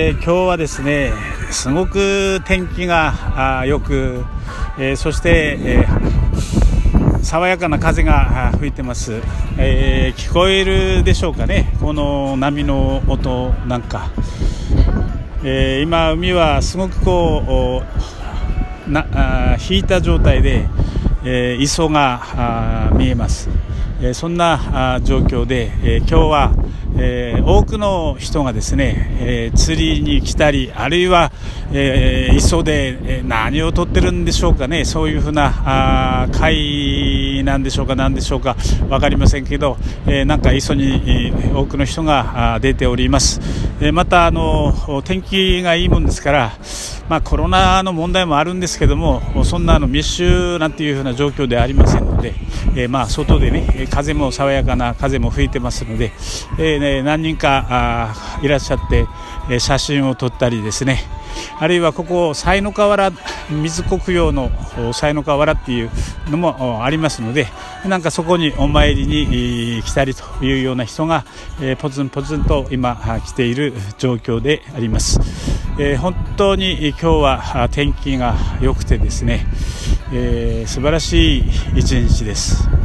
えー、今日はですねすごく天気がよく、えー、そして、えー、爽やかな風が吹いてます、え聞こえるでしょうかね。この波の音なんか、え今海はすごくこうなあ引いた状態で、え磯が見えます、えそんな状況で、え今日はえー、多くの人がですね、えー、釣りに来たりあるいは、えー、磯で何を取ってるんでしょうかねそういうふうなあ貝なんでしょうか何でしょうか分かりませんけど、えー、なんか磯に多くの人が出ております、え、またあの天気がいいもんですからまあ、コロナの問題もあるんですけどもそんなあの密集なんていうふうな状況ではありませんので、えー、まあ外でね風も爽やかな風も吹いてますので、えーね、何人かあいらっしゃって、写真を撮ったりですねあるいはここ西の河原水国用の西の河原っていうのもありますのでなんかそこにお参りに来たりというような人が、えー、ポツンポツンと今来ている状況であります、えー、本当に今日は天気が良くてですね、えー、素晴らしい一日です。